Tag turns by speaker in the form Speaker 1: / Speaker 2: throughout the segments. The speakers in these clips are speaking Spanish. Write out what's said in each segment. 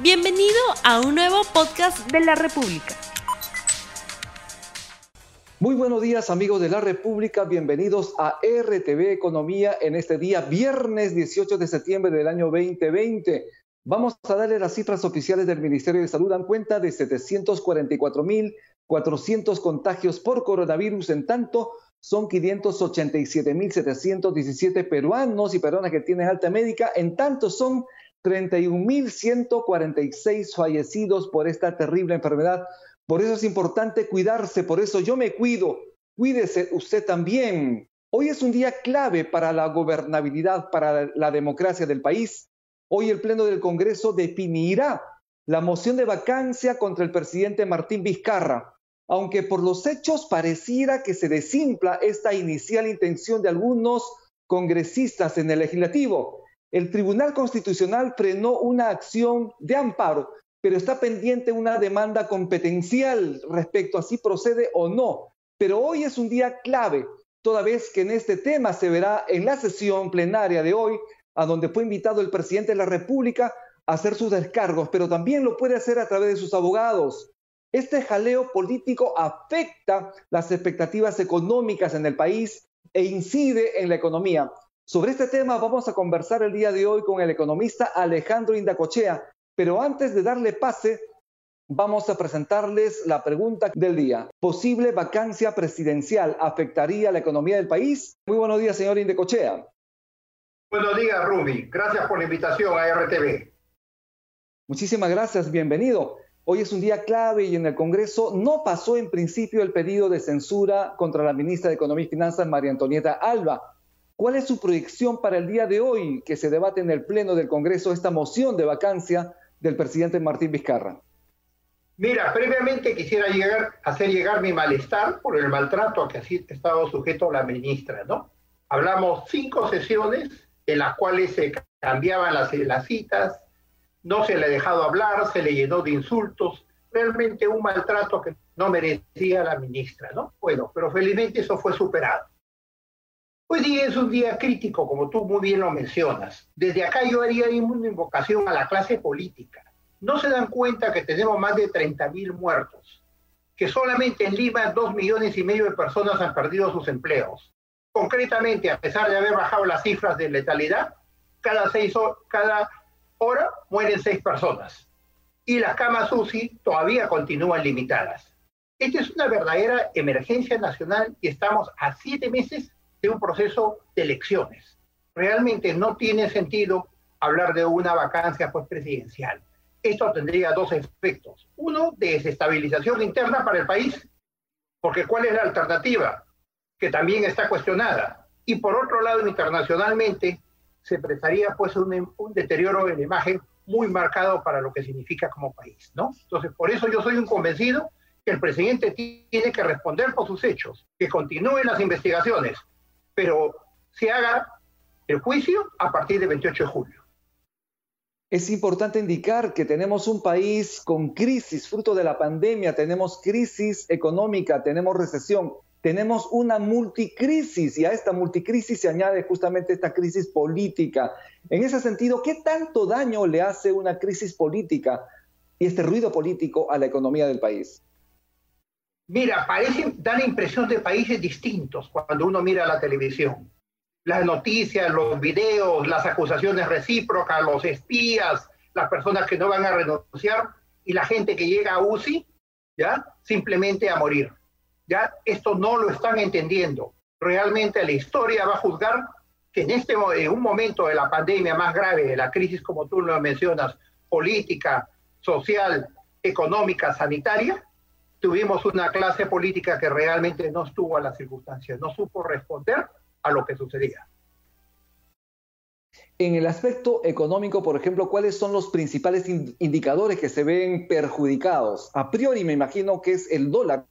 Speaker 1: Bienvenido a un nuevo podcast de la República.
Speaker 2: Muy buenos días amigos de la República, bienvenidos a RTV Economía en este día viernes 18 de septiembre del año 2020. Vamos a darle las cifras oficiales del Ministerio de Salud. Dan cuenta de 744.400 contagios por coronavirus. En tanto, son 587.717 peruanos y peruanas que tienen alta médica. En tanto, son 31.146 fallecidos por esta terrible enfermedad. Por eso es importante cuidarse, por eso yo me cuido. Cuídese usted también. Hoy es un día clave para la gobernabilidad, para la democracia del país. Hoy el Pleno del Congreso definirá la moción de vacancia contra el presidente Martín Vizcarra, aunque por los hechos pareciera que se desimpla esta inicial intención de algunos congresistas en el legislativo el Tribunal Constitucional frenó una acción de amparo, pero está pendiente una demanda competencial respecto a si procede o no. Pero hoy es un día clave, toda vez que en este tema se verá en la sesión plenaria de hoy, a donde fue invitado el presidente de la República a hacer sus descargos, pero también lo puede hacer a través de sus abogados. Este jaleo político afecta las expectativas económicas en el país e incide en la economía. Sobre este tema vamos a conversar el día de hoy con el economista Alejandro Indacochea, pero antes de darle pase, vamos a presentarles la pregunta del día. ¿Posible vacancia presidencial afectaría la economía del país? Muy buenos días, señor Indacochea.
Speaker 3: Buenos días, Ruby. Gracias por la invitación a RTV.
Speaker 2: Muchísimas gracias, bienvenido. Hoy es un día clave y en el Congreso no pasó en principio el pedido de censura contra la ministra de Economía y Finanzas, María Antonieta Alba. ¿Cuál es su proyección para el día de hoy que se debate en el Pleno del Congreso esta moción de vacancia del presidente Martín Vizcarra?
Speaker 3: Mira, previamente quisiera hacer llegar mi malestar por el maltrato a que ha estado sujeto la ministra, ¿no? Hablamos cinco sesiones en las cuales se cambiaban las, las citas, no se le ha dejado hablar, se le llenó de insultos, realmente un maltrato que no merecía la ministra, ¿no? Bueno, pero felizmente eso fue superado. Hoy día es un día crítico, como tú muy bien lo mencionas. Desde acá yo haría una invocación a la clase política. No se dan cuenta que tenemos más de 30.000 muertos, que solamente en Lima dos millones y medio de personas han perdido sus empleos. Concretamente, a pesar de haber bajado las cifras de letalidad, cada, seis, cada hora mueren seis personas. Y las camas UCI todavía continúan limitadas. Esta es una verdadera emergencia nacional y estamos a siete meses de un proceso de elecciones. Realmente no tiene sentido hablar de una vacancia pues, presidencial. Esto tendría dos efectos. Uno, de desestabilización interna para el país, porque ¿cuál es la alternativa? Que también está cuestionada. Y por otro lado, internacionalmente, se prestaría pues un, un deterioro de la imagen muy marcado para lo que significa como país, ¿no? Entonces, por eso yo soy un convencido que el presidente tiene que responder por sus hechos, que continúen las investigaciones, pero se haga el juicio a partir del 28 de julio.
Speaker 2: Es importante indicar que tenemos un país con crisis fruto de la pandemia, tenemos crisis económica, tenemos recesión, tenemos una multicrisis y a esta multicrisis se añade justamente esta crisis política. En ese sentido, ¿qué tanto daño le hace una crisis política y este ruido político a la economía del país?
Speaker 3: Mira, parece, da la impresión de países distintos cuando uno mira la televisión. Las noticias, los videos, las acusaciones recíprocas, los espías, las personas que no van a renunciar y la gente que llega a UCI, ¿ya? Simplemente a morir. ¿Ya? Esto no lo están entendiendo. Realmente la historia va a juzgar que en este en un momento de la pandemia más grave, de la crisis como tú lo mencionas, política, social, económica, sanitaria, tuvimos una clase política que realmente no estuvo a las circunstancias, no supo responder a lo que sucedía.
Speaker 2: En el aspecto económico, por ejemplo, ¿cuáles son los principales indicadores que se ven perjudicados? A priori me imagino que es el dólar,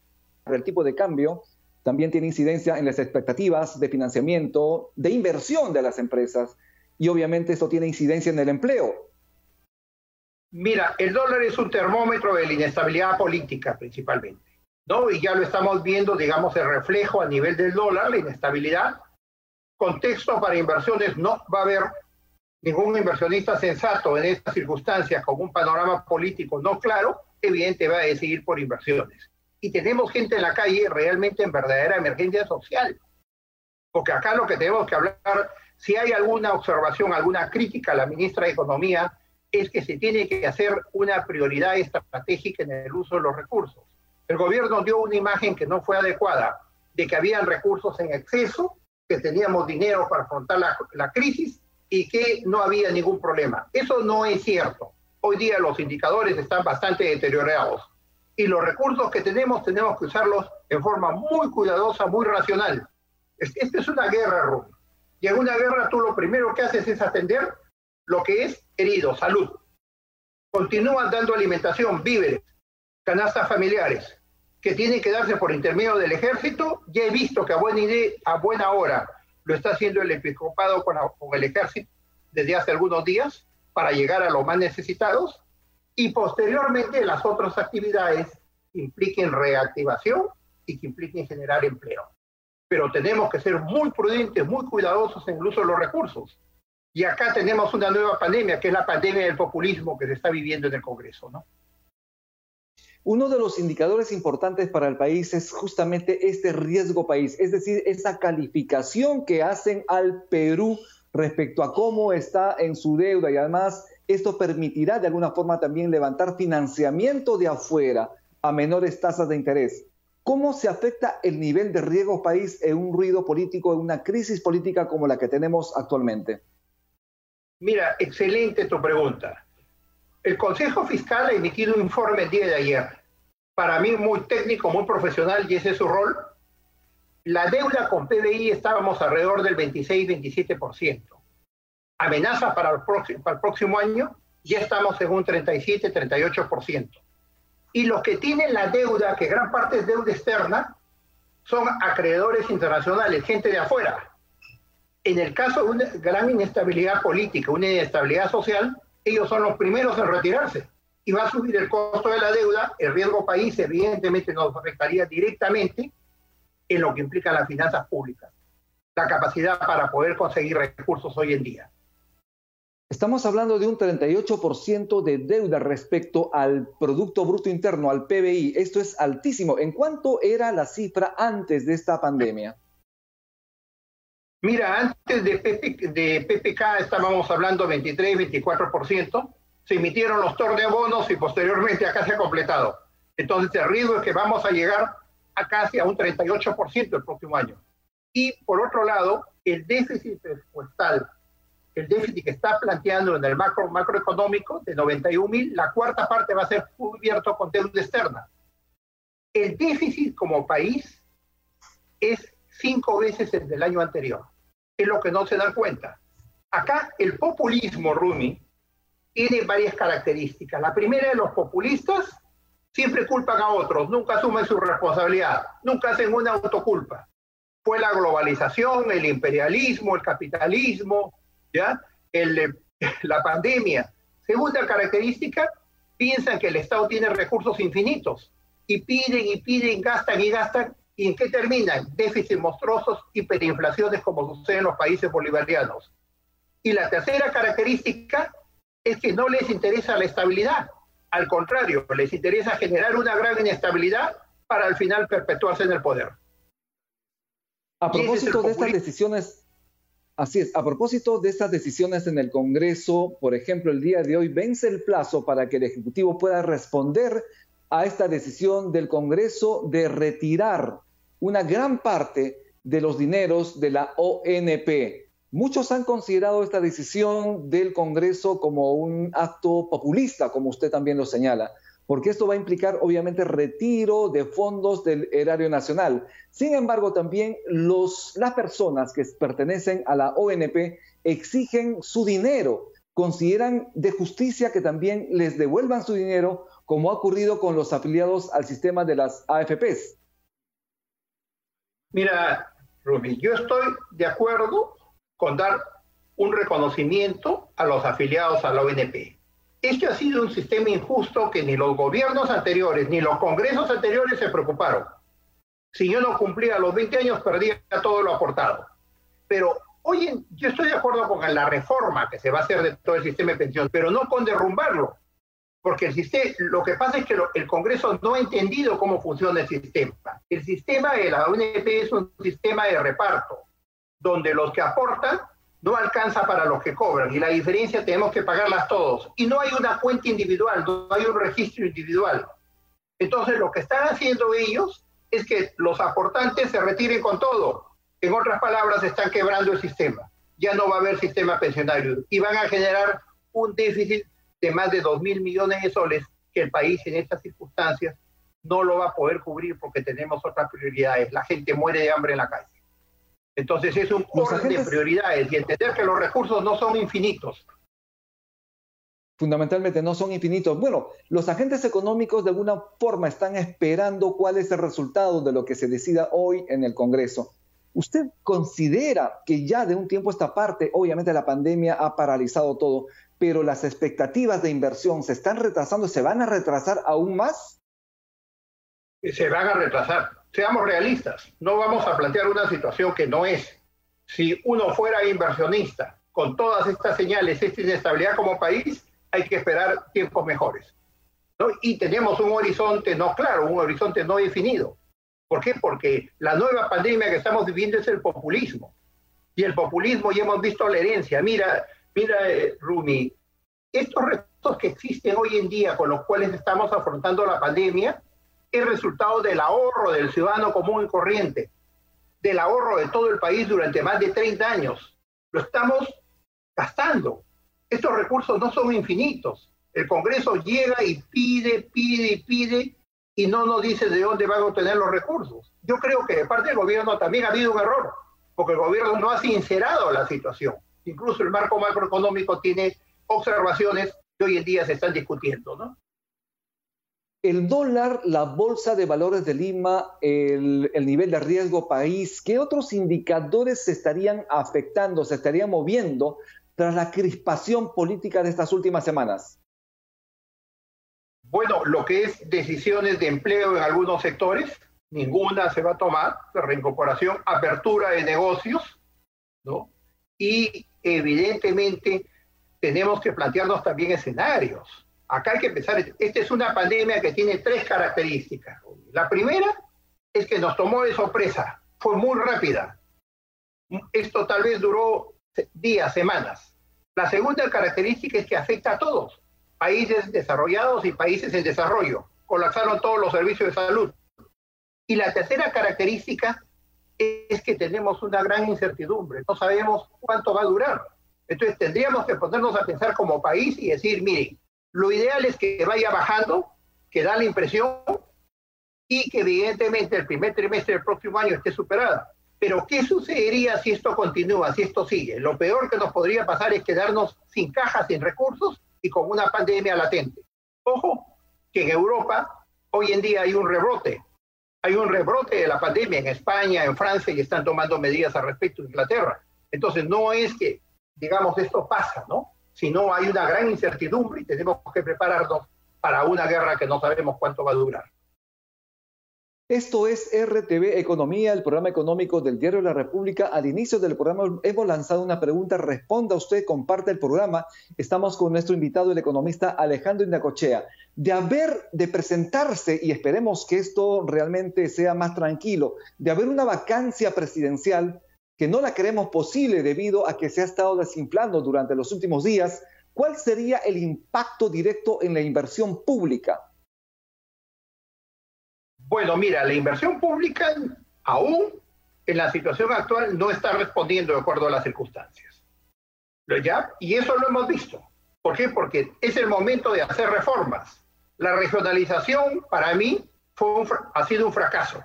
Speaker 2: el tipo de cambio, también tiene incidencia en las expectativas de financiamiento, de inversión de las empresas y obviamente esto tiene incidencia en el empleo.
Speaker 3: Mira, el dólar es un termómetro de la inestabilidad política principalmente, ¿no? Y ya lo estamos viendo, digamos, el reflejo a nivel del dólar, la inestabilidad. Contexto para inversiones no va a haber ningún inversionista sensato en estas circunstancias con un panorama político no claro, evidente va a decidir por inversiones. Y tenemos gente en la calle realmente en verdadera emergencia social. Porque acá lo que tenemos que hablar, si hay alguna observación, alguna crítica a la ministra de Economía, es que se tiene que hacer una prioridad estratégica en el uso de los recursos. El gobierno dio una imagen que no fue adecuada, de que habían recursos en exceso, que teníamos dinero para afrontar la, crisis y que no había ningún problema. Eso no es cierto. Hoy día los indicadores están bastante deteriorados y los recursos que tenemos tenemos que usarlos en forma muy cuidadosa, muy racional. Esta es una guerra, Rubén. Y en una guerra tú lo primero que haces es atender lo que es herido, salud. Continúan dando alimentación, víveres, canastas familiares, que tienen que darse por intermedio del ejército. Ya he visto que a buena, a buena hora lo está haciendo el episcopado con, con el ejército desde hace algunos días para llegar a los más necesitados y posteriormente las otras actividades que impliquen reactivación y que impliquen generar empleo. Pero tenemos que ser muy prudentes, muy cuidadosos en el uso de los recursos. Y acá tenemos una nueva pandemia, que es la pandemia del populismo que se está viviendo en el Congreso, ¿no?
Speaker 2: Uno de los indicadores importantes para el país es justamente este riesgo país, es decir, esa calificación que hacen al Perú respecto a cómo está en su deuda y además esto permitirá de alguna forma también levantar financiamiento de afuera a menores tasas de interés. ¿Cómo se afecta el nivel de riesgo país en un ruido político, en una crisis política como la que tenemos actualmente?
Speaker 3: Mira, excelente tu pregunta. El Consejo Fiscal ha emitido un informe el día de ayer para mí muy técnico, muy profesional, y ese es su rol. La deuda con PBI estábamos alrededor del 26-27%. Amenaza para el, próximo, para el próximo año, ya estamos en un 37-38%. Y los que tienen la deuda, que gran parte es deuda externa, son acreedores internacionales, gente de afuera. En el caso de una gran inestabilidad política, una inestabilidad social, ellos son los primeros en retirarse y va a subir el costo de la deuda, el riesgo país evidentemente nos afectaría directamente en lo que implica las finanzas públicas, la capacidad para poder conseguir recursos hoy en día.
Speaker 2: Estamos hablando de un 38% de deuda respecto al Producto Bruto Interno, al PBI. Esto es altísimo. ¿En cuánto era la cifra antes de esta pandemia?
Speaker 3: Mira, antes de, de PPK estábamos hablando 23, 24% se emitieron los bonos y posteriormente acá se ha completado. Entonces el riesgo es que vamos a llegar a casi a un 38% el próximo año. Y por otro lado, el déficit presupuestal, el déficit que está planteando en el macro, macroeconómico de 91 mil, la cuarta parte va a ser cubierto con deuda externa. El déficit como país es cinco veces el del año anterior. Es lo que no se dan cuenta. Acá el populismo, Rumi, tiene varias características. La primera de los populistas siempre culpan a otros, nunca asumen su responsabilidad, nunca hacen una autoculpa. Fue la globalización, el imperialismo, el capitalismo, ¿ya? El, la pandemia. Segunda característica, piensan que el Estado tiene recursos infinitos y piden y piden, gastan y gastan. ¿Y en qué terminan? Déficits monstruosos, hiperinflaciones como sucede en los países bolivarianos. Y la tercera característica es que no les interesa la estabilidad. Al contrario, les interesa generar una gran inestabilidad para al final perpetuarse en el poder.
Speaker 2: A propósito de estas decisiones, así es, a propósito de estas decisiones en el Congreso, por ejemplo, el día de hoy vence el plazo para que el Ejecutivo pueda responder a esta decisión del Congreso de retirar una gran parte de los dineros de la ONP. Muchos han considerado esta decisión del Congreso como un acto populista, como usted también lo señala, porque esto va a implicar obviamente retiro de fondos del erario nacional. Sin embargo, también las personas que pertenecen a la ONP exigen su dinero, consideran de justicia que también les devuelvan su dinero, como ha ocurrido con los afiliados al sistema de las AFPs.
Speaker 3: Mira, Rubí, yo estoy de acuerdo con dar un reconocimiento a los afiliados a la ONP. Este ha sido un sistema injusto que ni los gobiernos anteriores ni los congresos anteriores se preocuparon. Si yo no cumplía los 20 años, perdía todo lo aportado. Pero Oye, yo estoy de acuerdo con la reforma que se va a hacer de todo el sistema de pensiones, pero no con derrumbarlo, porque el sistema, lo que pasa es que el Congreso no ha entendido cómo funciona el sistema. El sistema de la UNP es un sistema de reparto, donde los que aportan no alcanza para los que cobran y la diferencia tenemos que pagarlas todos. Y no hay una cuenta individual, no hay un registro individual. Entonces lo que están haciendo ellos es que los aportantes se retiren con todo. En otras palabras, están quebrando el sistema. Ya no va a haber sistema pensionario y van a generar un déficit de más de 2 mil millones de soles que el país en estas circunstancias no lo va a poder cubrir porque tenemos otras prioridades. La gente muere de hambre en la calle. Entonces es un orden de prioridades y entender que los recursos no son infinitos.
Speaker 2: Fundamentalmente no son infinitos. Bueno, los agentes económicos de alguna forma están esperando cuál es el resultado de lo que se decida hoy en el Congreso. ¿Usted considera que ya de un tiempo a esta parte, obviamente la pandemia ha paralizado todo, pero las expectativas de inversión se están retrasando, se van a retrasar aún más?
Speaker 3: Se van a retrasar. Seamos realistas, no vamos a plantear una situación que no es. Si uno fuera inversionista con todas estas señales, esta inestabilidad como país, hay que esperar tiempos mejores. Y tenemos un horizonte no claro, un horizonte no definido. ¿Por qué? Porque la nueva pandemia que estamos viviendo es el populismo. Y el populismo ya hemos visto la herencia. Mira, mira, eh, Rumi, estos retos que existen hoy en día con los cuales estamos afrontando la pandemia es resultado del ahorro del ciudadano común y corriente, del ahorro de todo el país durante más de 30 años. Lo estamos gastando. Estos recursos no son infinitos. El Congreso llega y pide, pide y pide y no nos dice de dónde van a obtener los recursos. Yo creo que de parte del gobierno también ha habido un error, porque el gobierno no ha sincerado la situación. Incluso el marco macroeconómico tiene observaciones que hoy en día se están discutiendo, ¿no?
Speaker 2: El dólar, la bolsa de valores de Lima, el, el, nivel de riesgo país, ¿qué otros indicadores se estarían afectando, se estarían moviendo tras la crispación política de estas últimas semanas?
Speaker 3: Bueno, lo que es decisiones de empleo en algunos sectores, ninguna se va a tomar, de reincorporación, apertura de negocios, ¿no? Y evidentemente tenemos que plantearnos también escenarios. Acá hay que pensar, esta es una pandemia que tiene tres características. La primera es que nos tomó de sorpresa, fue muy rápida. Esto tal vez duró días, semanas. La segunda característica es que afecta a todos, países desarrollados y países en desarrollo. Colapsaron todos los servicios de salud. Y la tercera característica es que tenemos una gran incertidumbre. No sabemos cuánto va a durar. Entonces tendríamos que ponernos a pensar como país y decir, miren, lo ideal es que vaya bajando, que da la impresión y que evidentemente el primer trimestre del próximo año esté superada. Pero ¿qué sucedería si esto continúa, si esto sigue? Lo peor que nos podría pasar es quedarnos sin cajas, sin recursos y con una pandemia latente. Ojo, que en Europa hoy en día hay un rebrote. Hay un rebrote de la pandemia en España, en Francia, y están tomando medidas al respecto en Inglaterra. Entonces, no es que, digamos, esto pasa, ¿no? Sino hay una gran incertidumbre y tenemos que prepararnos para una guerra que no sabemos cuánto va a durar.
Speaker 2: Esto es RTV Economía, el programa económico del Diario de la República. Al inicio del programa hemos lanzado una pregunta, responda usted, comparte el programa. Estamos con nuestro invitado, el economista Alejandro Indacochea. De haber, de presentarse, y esperemos que esto realmente sea más tranquilo, de haber una vacancia presidencial, que no la creemos posible debido a que se ha estado desinflando durante los últimos días, ¿cuál sería el impacto directo en la inversión pública?
Speaker 3: Bueno, mira, la inversión pública aún en la situación actual no está respondiendo de acuerdo a las circunstancias. ¿Ya? Y eso lo hemos visto. ¿Por qué? Porque es el momento de hacer reformas. La regionalización, para mí, fue ha sido un fracaso.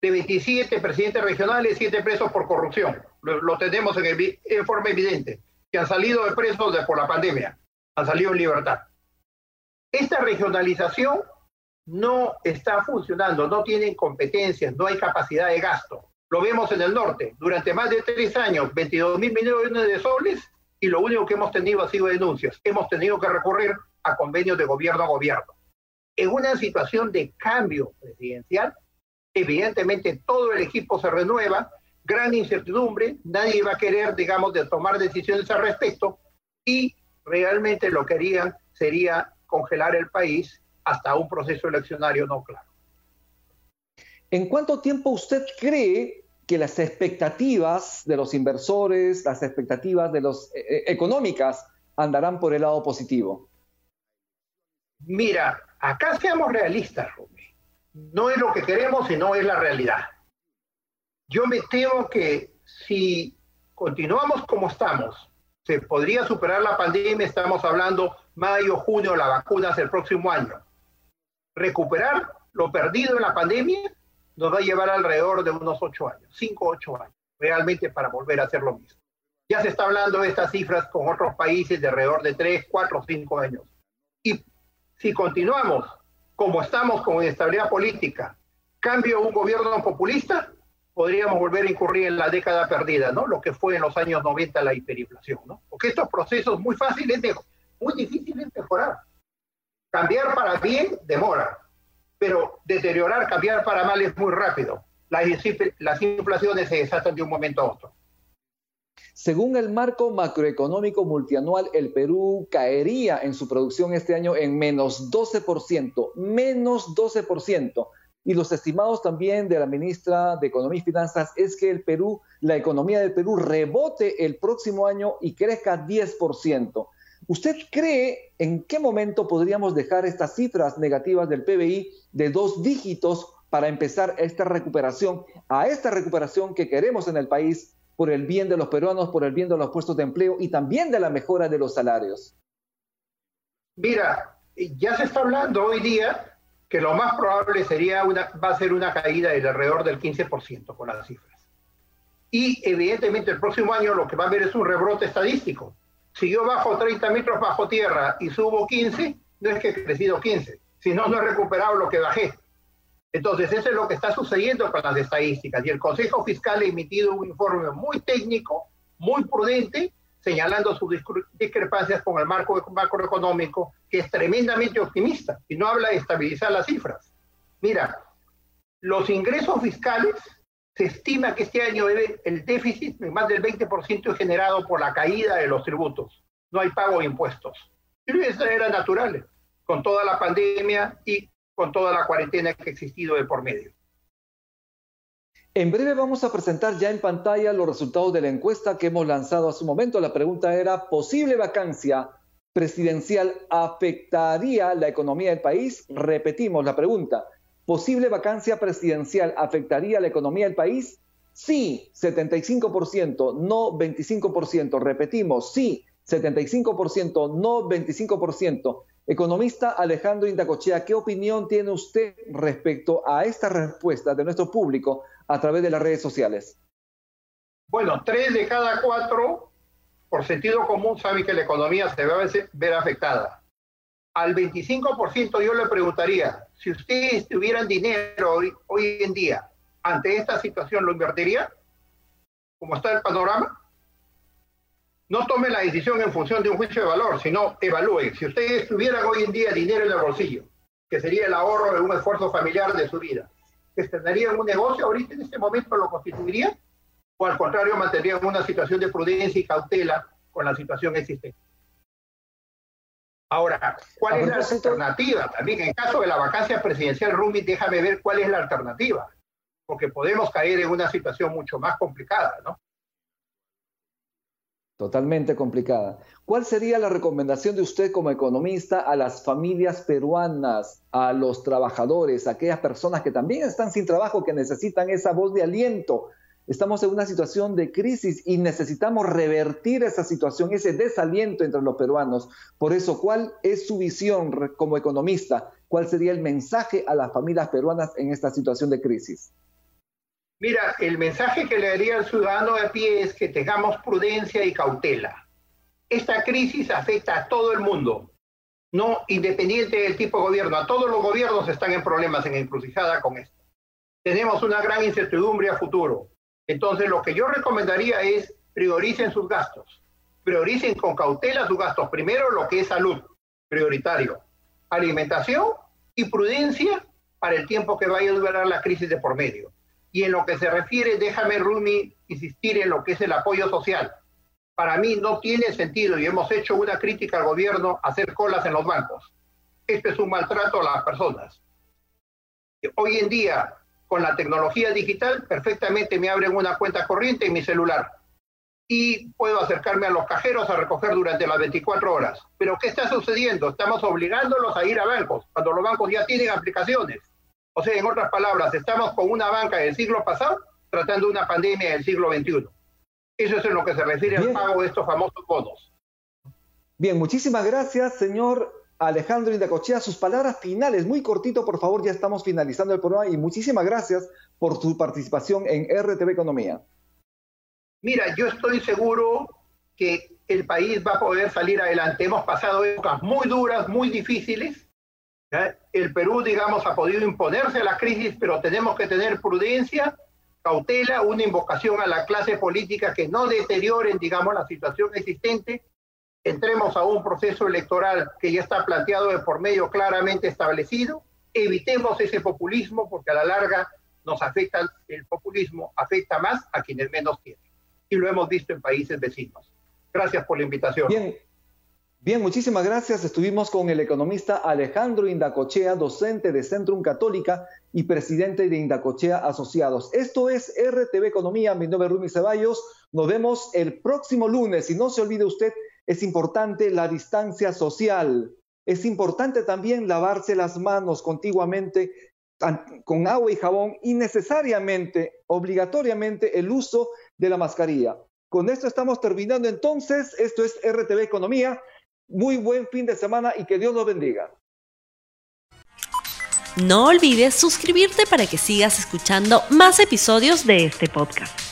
Speaker 3: De 27 presidentes regionales, 7 presos por corrupción. Lo, tenemos en, en, forma evidente. Que han salido de presos por la pandemia. Han salido en libertad. Esta regionalización no está funcionando, no tienen competencias, no hay capacidad de gasto. Lo vemos en el norte, durante más de tres años, 22 mil millones de soles y lo único que hemos tenido ha sido denuncias. Hemos tenido que recurrir a convenios de gobierno a gobierno. En una situación de cambio presidencial, evidentemente todo el equipo se renueva gran incertidumbre, nadie iba a querer, digamos, tomar decisiones al respecto y realmente lo que harían sería congelar el país hasta un proceso eleccionario no claro.
Speaker 2: ¿En cuánto tiempo usted cree que las expectativas de los inversores, las expectativas de los eh, eh, económicas andarán por el lado positivo?
Speaker 3: Mira, acá seamos realistas, Rumi. No es lo que queremos, sino es la realidad. Yo me temo que si continuamos como estamos, se podría superar la pandemia, estamos hablando mayo, junio, la vacuna es el próximo año. Recuperar lo perdido en la pandemia nos va a llevar alrededor de unos ocho años, cinco, ocho años, realmente para volver a hacer lo mismo. Ya se está hablando de estas cifras con otros países de alrededor de tres, cuatro, cinco años. Y si continuamos como estamos con inestabilidad política, cambio un gobierno populista, podríamos volver a incurrir en la década perdida, ¿no? Lo que fue en los años 90 la hiperinflación, ¿no? Porque estos procesos muy fáciles, muy difíciles de mejorar. Cambiar para bien demora, pero deteriorar, cambiar para mal es muy rápido. Las, las inflaciones se desatan de un momento a otro.
Speaker 2: Según el marco macroeconómico multianual, el Perú caería en su producción este año en menos 12%, menos 12%. Y los estimados también de la ministra de Economía y Finanzas es que el Perú, la economía del Perú rebote el próximo año y crezca 10%. ¿Usted cree en qué momento podríamos dejar estas cifras negativas del PBI de dos dígitos para empezar esta recuperación, a esta recuperación que queremos en el país por el bien de los peruanos, por el bien de los puestos de empleo y también de la mejora de los salarios?
Speaker 3: Mira, ya se está hablando hoy día que lo más probable sería una, va a ser una caída del alrededor del 15% con las cifras. Y evidentemente el próximo año lo que va a haber es un rebrote estadístico si yo bajo 30 metros bajo tierra y subo 15, no es que he crecido 15, sino no he recuperado lo que bajé. Entonces, eso es lo que está sucediendo con las estadísticas. Y el Consejo Fiscal ha emitido un informe muy técnico, muy prudente, señalando sus discrepancias con el marco macroeconómico, que es tremendamente optimista y no habla de estabilizar las cifras. Mira, los ingresos fiscales se estima que este año el déficit más del 20% es generado por la caída de los tributos. No hay pago de impuestos. Y eso era natural, con toda la pandemia y con toda la cuarentena que ha existido de por medio.
Speaker 2: En breve vamos a presentar ya en pantalla los resultados de la encuesta que hemos lanzado hace un momento. La pregunta era, ¿posible vacancia presidencial afectaría la economía del país? Repetimos la pregunta. ¿Posible vacancia presidencial afectaría la economía del país? Sí, 75%, no 25%. Repetimos, sí, 75%, no 25%. Economista Alejandro Indacochea, ¿qué opinión tiene usted respecto a esta respuesta de nuestro público a través de las redes sociales?
Speaker 3: Bueno, tres de cada cuatro, por sentido común, saben que la economía se va a ver afectada al 25% yo le preguntaría, si ustedes tuvieran dinero hoy, hoy en día ante esta situación, ¿lo invertiría? ¿Cómo está el panorama? No tome la decisión en función de un juicio de valor, sino evalúen. Si ustedes tuvieran hoy en día dinero en el bolsillo, que sería el ahorro de un esfuerzo familiar de su vida, ¿tendrían un negocio ahorita en este momento lo constituirían? ¿O al contrario mantendrían una situación de prudencia y cautela con la situación existente? Ahora, ¿cuál es la alternativa? También en caso de la vacancia presidencial, Rumi, déjame ver cuál es la alternativa, porque podemos caer en una situación mucho más complicada, ¿no?
Speaker 2: Totalmente complicada. ¿Cuál sería la recomendación de usted como economista a las familias peruanas, a los trabajadores, a aquellas personas que también están sin trabajo, que necesitan esa voz de aliento Estamos en una situación de crisis y necesitamos revertir esa situación, ese desaliento entre los peruanos. Por eso, ¿cuál es su visión como economista? ¿Cuál sería el mensaje a las familias peruanas en esta situación de crisis?
Speaker 3: Mira, el mensaje que le daría al ciudadano de pie es que tengamos prudencia y cautela. Esta crisis afecta a todo el mundo, no independiente del tipo de gobierno. A todos los gobiernos están en problemas, en encrucijada con esto. Tenemos una gran incertidumbre a futuro. Entonces, lo que yo recomendaría es prioricen sus gastos, prioricen con cautela sus gastos. Primero, lo que es salud, prioritario, alimentación y prudencia para el tiempo que vaya a durar la crisis de por medio. Y en lo que se refiere, déjame, Rumi, insistir en lo que es el apoyo social. Para mí no tiene sentido, y hemos hecho una crítica al gobierno, hacer colas en los bancos. Esto es un maltrato a las personas. Hoy en día, con la tecnología digital, perfectamente me abren una cuenta corriente en mi celular y puedo acercarme a los cajeros a recoger durante las 24 horas. Pero ¿qué está sucediendo? Estamos obligándolos a ir a bancos, cuando los bancos ya tienen aplicaciones. O sea, en otras palabras, estamos con una banca del siglo pasado tratando una pandemia del siglo XXI. Eso es en lo que se refiere al pago de estos famosos bonos.
Speaker 2: Bien, muchísimas gracias, señor Alejandro Indacochea. Sus palabras finales, muy cortito, por favor, ya estamos finalizando el programa y muchísimas gracias por su participación en RTV Economía.
Speaker 3: Mira, yo estoy seguro que el país va a poder salir adelante. Hemos pasado épocas muy duras, muy difíciles. El Perú, digamos, ha podido imponerse a la crisis, pero tenemos que tener prudencia, cautela, una invocación a la clase política que no deterioren, digamos, la situación existente. Entremos a un proceso electoral que ya está planteado de por medio claramente establecido. Evitemos ese populismo porque a la larga nos afecta, el populismo afecta más a quienes menos tienen y lo hemos visto en países vecinos. Gracias por la invitación.
Speaker 2: Bien, bien, muchísimas gracias. Estuvimos con el economista Alejandro Indacochea, docente de Centrum Católica y presidente de Indacochea Asociados. Esto es RTV Economía, mi nombre es Rumi Ceballos. Nos vemos el próximo lunes y no se olvide usted, es importante la distancia social. Es importante también lavarse las manos contiguamente con agua y jabón y necesariamente, obligatoriamente, el uso de la mascarilla. Con esto estamos terminando entonces. Esto es RTV Economía. Muy buen fin de semana y que Dios los bendiga.
Speaker 1: No olvides suscribirte para que sigas escuchando más episodios de este podcast.